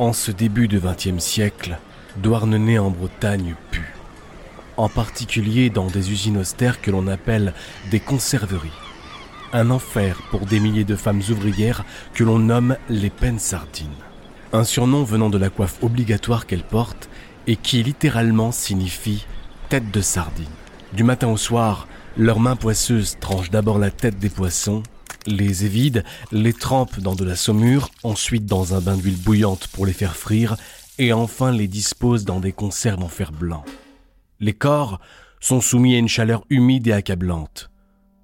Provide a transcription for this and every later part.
En ce début de XXe siècle, Douarnenez en Bretagne pue. En particulier dans des usines austères que l'on appelle des conserveries. Un enfer pour des milliers de femmes ouvrières que l'on nomme les peines sardines. Un surnom venant de la coiffe obligatoire qu'elles portent et qui littéralement signifie tête de sardine. Du matin au soir, leurs mains poisseuses tranchent d'abord la tête des poissons, les évident, les trempent dans de la saumure, ensuite dans un bain d'huile bouillante pour les faire frire, et enfin les disposent dans des conserves en fer blanc. Les corps sont soumis à une chaleur humide et accablante.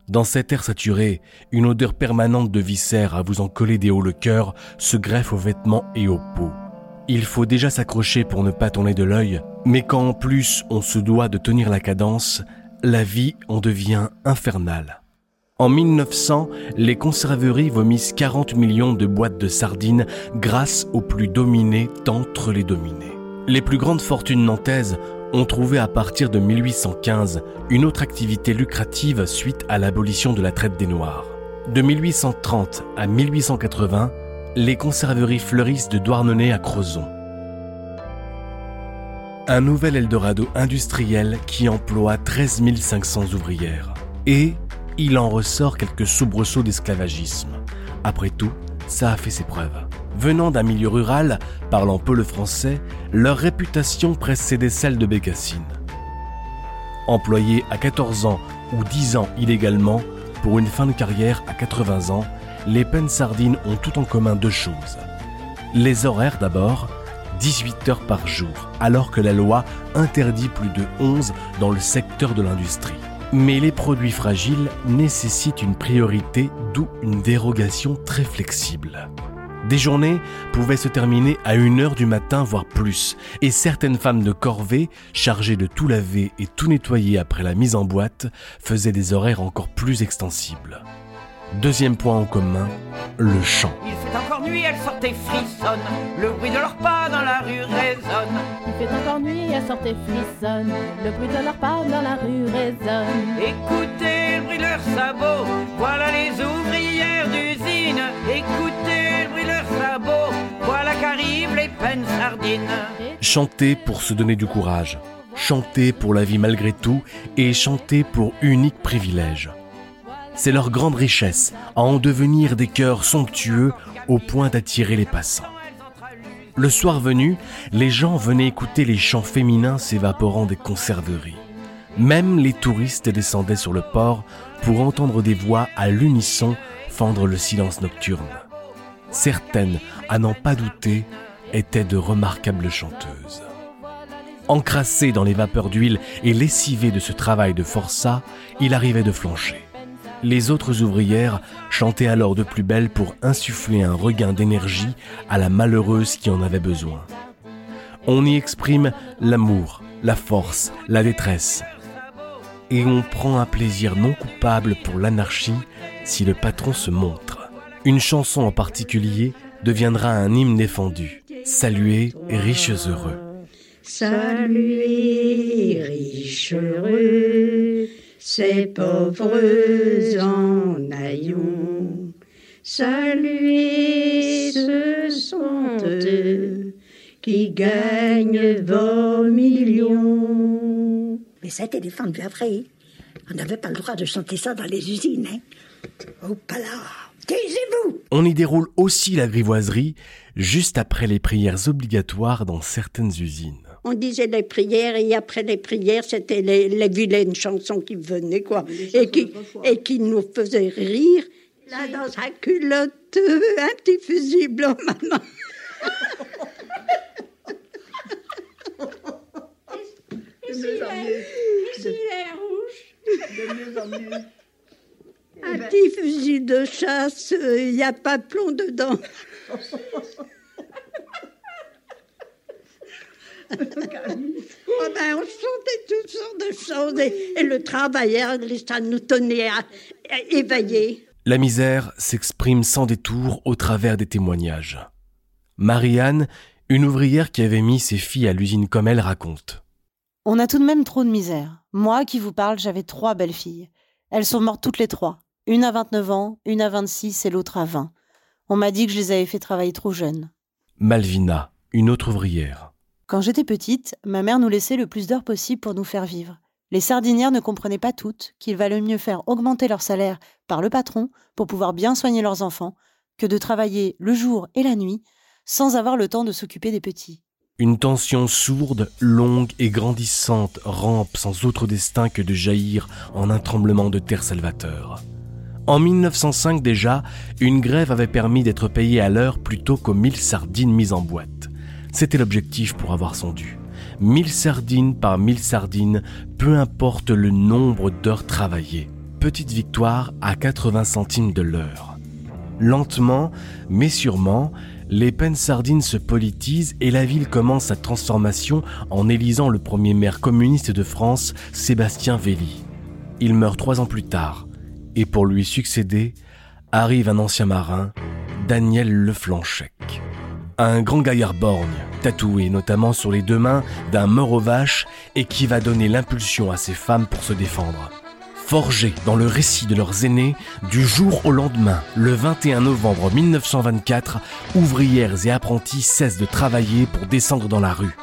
Dans cet air saturé, une odeur permanente de viscères à vous en coller des hauts le cœur se greffe aux vêtements et aux peaux. Il faut déjà s'accrocher pour ne pas tourner de l'œil, mais quand en plus on se doit de tenir la cadence, la vie en devient infernale. En 1900, les conserveries vomissent 40 millions de boîtes de sardines grâce aux plus dominés d'entre les dominés. Les plus grandes fortunes nantaises ont trouvé à partir de 1815 une autre activité lucrative suite à l'abolition de la traite des Noirs. De 1830 à 1880, les conserveries fleurissent de Douarnenez à Crozon. Un nouvel Eldorado industriel qui emploie 13 500 ouvrières. Et il en ressort quelques soubresauts d'esclavagisme. Après tout, ça a fait ses preuves. Venant d'un milieu rural, parlant peu le français, leur réputation précédait celle de Bécassine. Employés à 14 ans ou 10 ans illégalement, pour une fin de carrière à 80 ans, les peines sardines ont tout en commun deux choses. Les horaires d'abord, 18 heures par jour, alors que la loi interdit plus de 11 dans le secteur de l'industrie. Mais les produits fragiles nécessitent une priorité, d'où une dérogation très flexible. Des journées pouvaient se terminer à 1h du matin, voire plus, et certaines femmes de corvée, chargées de tout laver et tout nettoyer après la mise en boîte, faisaient des horaires encore plus extensibles. Deuxième point en commun, le chant. Il fait encore nuit, elles sortent et frissonnent. Le bruit de leurs pas dans la rue résonne. Nuit, elles sortent et frissonnent. Le bruit de leurs pas dans la rue résonne. Écoutez le bruit de leurs sabots. Voilà les ouvrières d'usine. Écoutez le bruit de leurs sabots. Voilà qu'arrivent les peines sardines. Chanter pour se donner du courage. Chanter pour la vie malgré tout et chanter pour unique privilège. C'est leur grande richesse à en devenir des cœurs somptueux au point d'attirer les passants. Le soir venu, les gens venaient écouter les chants féminins s'évaporant des conserveries. Même les touristes descendaient sur le port pour entendre des voix à l'unisson fendre le silence nocturne. Certaines, à n'en pas douter, étaient de remarquables chanteuses. Encrassé dans les vapeurs d'huile et lessivé de ce travail de forçat, il arrivait de flancher. Les autres ouvrières chantaient alors de plus belle pour insuffler un regain d'énergie à la malheureuse qui en avait besoin. On y exprime l'amour, la force, la détresse. Et on prend un plaisir non coupable pour l'anarchie si le patron se montre. Une chanson en particulier deviendra un hymne défendu. Saluez riches heureux. Saluez riches heureux ces pauvres en haillons. Saluez, ce sont eux qui gagnent vos millions. Mais ça a été défendu après. On n'avait pas le droit de chanter ça dans les usines. Hein. Oh, pas là Taisez-vous On y déroule aussi la grivoiserie juste après les prières obligatoires dans certaines usines on disait les prières et après les prières, c'était les, vilaines chansons qui venaient, quoi, et qui, et qui nous faisaient rire. Là, dans sa culotte, un petit fusil blanc, maman. Un petit fusil de chasse, il n'y a pas de plomb dedans. oh ben, on chantait toutes sortes de choses et, le travailleur, ça nous tenait à, éveiller. La misère s'exprime sans détour au travers des témoignages. Marianne, une ouvrière qui avait mis ses filles à l'usine comme elle, raconte. On a tout de même trop de misère. Moi qui vous parle, j'avais trois belles filles. Elles sont mortes toutes les trois. Une à 29 ans, une à 26 et l'autre à 20. On m'a dit que je les avais fait travailler trop jeunes. Malvina, une autre ouvrière. Quand j'étais petite, ma mère nous laissait le plus d'heures possible pour nous faire vivre. Les sardinières ne comprenaient pas toutes qu'il valait mieux faire augmenter leur salaire par le patron pour pouvoir bien soigner leurs enfants que de travailler le jour et la nuit sans avoir le temps de s'occuper des petits. Une tension sourde, longue et grandissante rampe sans autre destin que de jaillir en un tremblement de terre salvateur. En 1905 déjà, une grève avait permis d'être payé à l'heure plutôt qu'aux mille sardines mises en boîte. C'était l'objectif pour avoir son dû. Mille sardines par mille sardines, peu importe le nombre d'heures travaillées. Petite victoire à 80 centimes de l'heure. Lentement, mais sûrement, les peines sardines se politisent et la ville commence sa transformation en élisant le premier maire communiste de France, Sébastien Velli. Il meurt trois ans plus tard, et pour lui succéder, arrive un ancien marin, Daniel Leflanchec. Un grand gaillard borgne, tatoué notamment sur les deux mains d'un mort aux vaches et qui va donner l'impulsion à ses femmes pour se défendre. Forgés dans le récit de leurs aînés, du jour au lendemain, le 21 novembre 1924, ouvrières et apprentis cessent de travailler pour descendre dans la rue.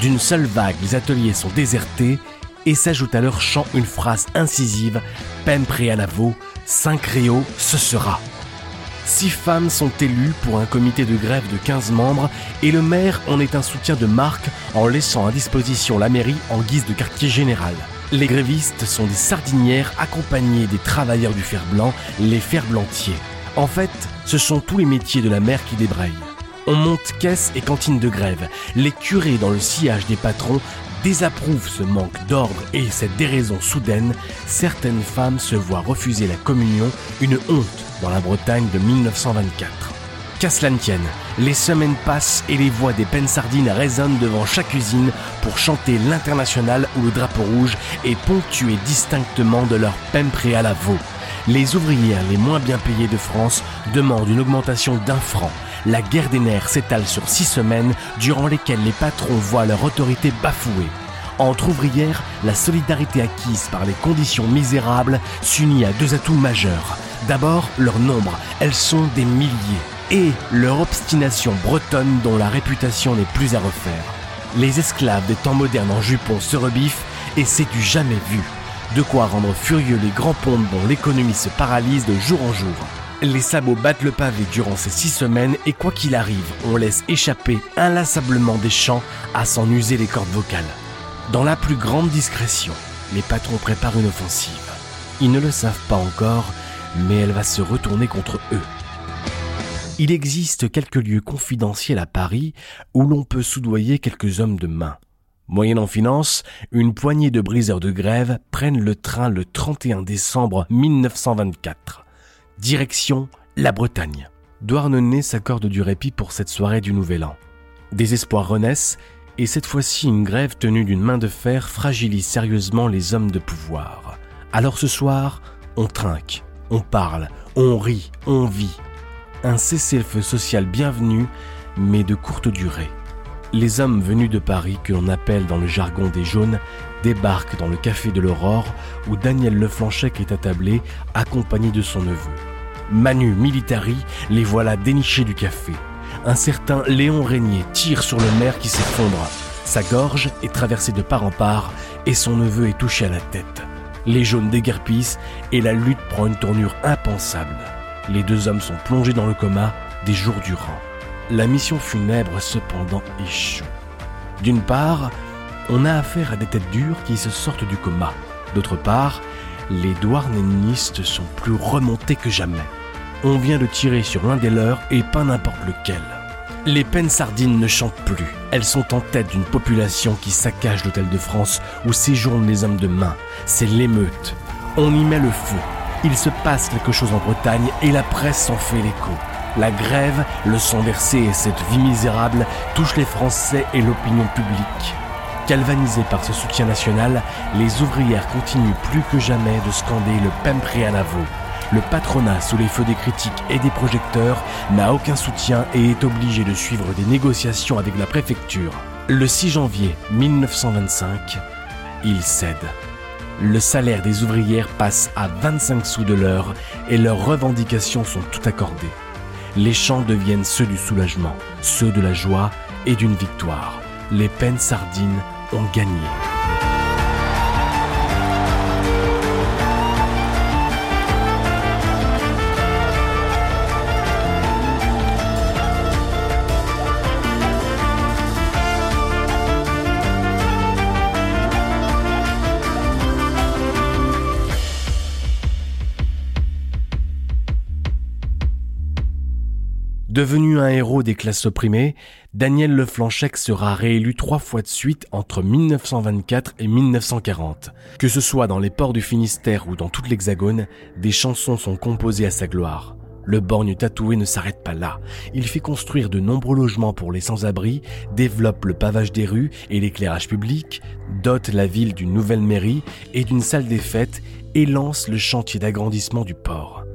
D'une seule vague, les ateliers sont désertés et s'ajoute à leur chant une phrase incisive Pem Préalavo, 5 Réo, ce sera. Six femmes sont élues pour un comité de grève de 15 membres et le maire en est un soutien de marque en laissant à disposition la mairie en guise de quartier général. Les grévistes sont des sardinières accompagnées des travailleurs du fer blanc, les ferblantiers. En fait, ce sont tous les métiers de la mer qui débrayent. On monte caisse et cantine de grève. Les curés dans le sillage des patrons désapprouvent ce manque d'ordre et cette déraison soudaine. Certaines femmes se voient refuser la communion, une honte dans la Bretagne de 1924. Qu'à cela ne tienne, les semaines passent et les voix des sardines résonnent devant chaque usine pour chanter l'international ou le drapeau rouge et ponctuer distinctement de leur peine à la veau. Les ouvrières les moins bien payées de France demandent une augmentation d'un franc. La guerre des nerfs s'étale sur six semaines durant lesquelles les patrons voient leur autorité bafouée. Entre ouvrières, la solidarité acquise par les conditions misérables s'unit à deux atouts majeurs. D'abord, leur nombre, elles sont des milliers et leur obstination bretonne dont la réputation n'est plus à refaire. Les esclaves des temps modernes en jupon se rebiffent et c'est du jamais vu. De quoi rendre furieux les grands ponts dont l'économie se paralyse de jour en jour. Les sabots battent le pavé durant ces six semaines et quoi qu'il arrive, on laisse échapper inlassablement des chants à s'en user les cordes vocales. Dans la plus grande discrétion, les patrons préparent une offensive. Ils ne le savent pas encore, mais elle va se retourner contre eux. Il existe quelques lieux confidentiels à Paris où l'on peut soudoyer quelques hommes de main. Moyennant finance, une poignée de briseurs de grève prennent le train le 31 décembre 1924. Direction la Bretagne. Douarnenez s'accorde du répit pour cette soirée du Nouvel An. Des espoirs renaissent et cette fois-ci une grève tenue d'une main de fer fragilise sérieusement les hommes de pouvoir. Alors ce soir, on trinque, on parle, on rit, on vit, un cessez-le-feu social bienvenu, mais de courte durée. Les hommes venus de Paris, que l'on appelle dans le jargon des jaunes, débarquent dans le café de l'Aurore où Daniel Leflanchec est attablé, accompagné de son neveu. Manu Militari les voilà dénichés du café. Un certain Léon Régnier tire sur le maire qui s'effondre. Sa gorge est traversée de part en part et son neveu est touché à la tête. Les jaunes déguerpissent et la lutte prend une tournure impensable. Les deux hommes sont plongés dans le coma des jours durant. La mission funèbre cependant échoue. D'une part, on a affaire à des têtes dures qui se sortent du coma. D'autre part, les douarnénistes sont plus remontés que jamais. On vient de tirer sur l'un des leurs et pas n'importe lequel. Les peines sardines ne chantent plus. Elles sont en tête d'une population qui saccage l'hôtel de France où séjournent les hommes de main. C'est l'émeute. On y met le feu. Il se passe quelque chose en Bretagne et la presse s'en fait l'écho. La grève, le sang versé et cette vie misérable touchent les Français et l'opinion publique. Galvanisés par ce soutien national, les ouvrières continuent plus que jamais de scander le Pempré à Navo. Le patronat, sous les feux des critiques et des projecteurs, n'a aucun soutien et est obligé de suivre des négociations avec la préfecture. Le 6 janvier 1925, il cède le salaire des ouvrières passe à 25 sous de l'heure et leurs revendications sont toutes accordées. Les chants deviennent ceux du soulagement, ceux de la joie et d'une victoire. Les peines sardines ont gagné. Devenu un héros des classes opprimées, Daniel Leflanchec sera réélu trois fois de suite entre 1924 et 1940. Que ce soit dans les ports du Finistère ou dans toute l'Hexagone, des chansons sont composées à sa gloire. Le borgne tatoué ne s'arrête pas là. Il fait construire de nombreux logements pour les sans-abri, développe le pavage des rues et l'éclairage public, dote la ville d'une nouvelle mairie et d'une salle des fêtes et lance le chantier d'agrandissement du port.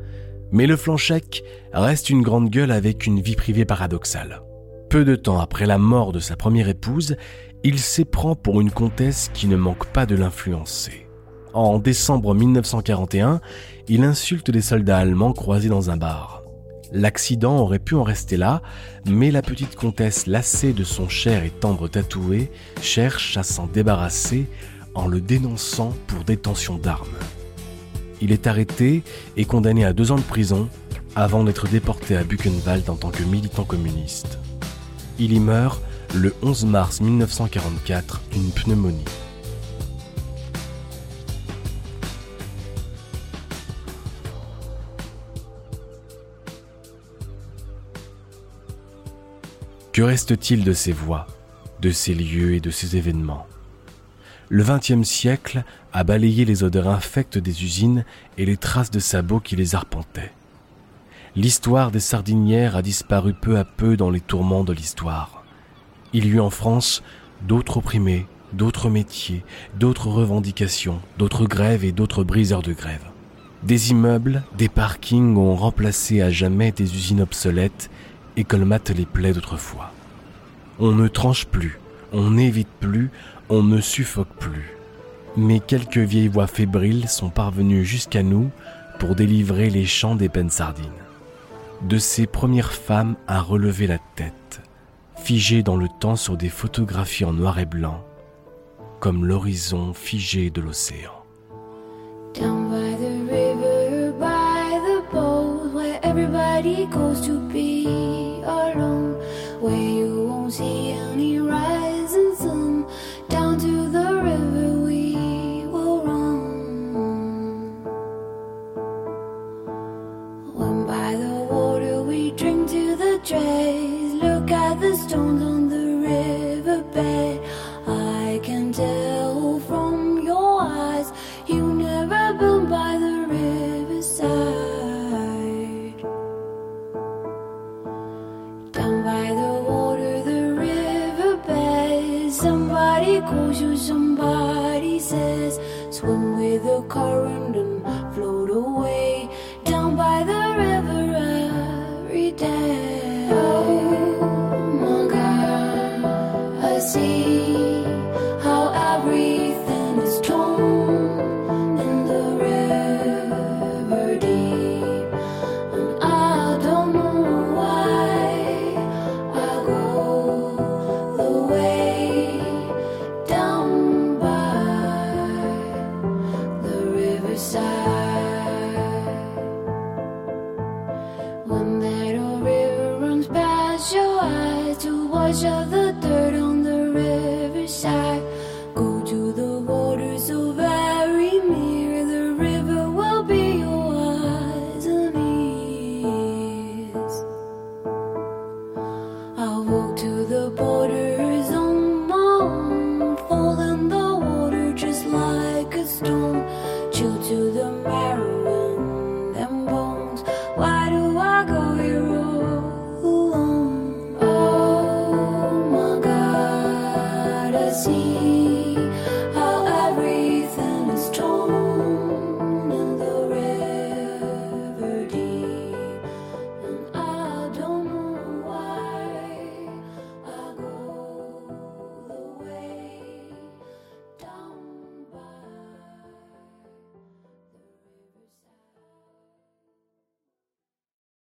Mais le Flanchec reste une grande gueule avec une vie privée paradoxale. Peu de temps après la mort de sa première épouse, il s'éprend pour une comtesse qui ne manque pas de l'influencer. En décembre 1941, il insulte des soldats allemands croisés dans un bar. L'accident aurait pu en rester là, mais la petite comtesse, lassée de son cher et tendre tatoué, cherche à s'en débarrasser en le dénonçant pour détention d'armes. Il est arrêté et condamné à deux ans de prison avant d'être déporté à Buchenwald en tant que militant communiste. Il y meurt le 11 mars 1944 d'une pneumonie. Que reste-t-il de ces voix, de ces lieux et de ces événements? Le XXe siècle a balayé les odeurs infectes des usines et les traces de sabots qui les arpentaient. L'histoire des sardinières a disparu peu à peu dans les tourments de l'histoire. Il y eut en France d'autres opprimés, d'autres métiers, d'autres revendications, d'autres grèves et d'autres briseurs de grève. Des immeubles, des parkings ont remplacé à jamais des usines obsolètes et colmatent les plaies d'autrefois. On ne tranche plus, on n'évite plus, on ne suffoque plus. Mais quelques vieilles voix fébriles sont parvenues jusqu'à nous pour délivrer les chants des peines sardines. De ces premières femmes à relever la tête, figées dans le temps sur des photographies en noir et blanc, comme l'horizon figé de l'océan. car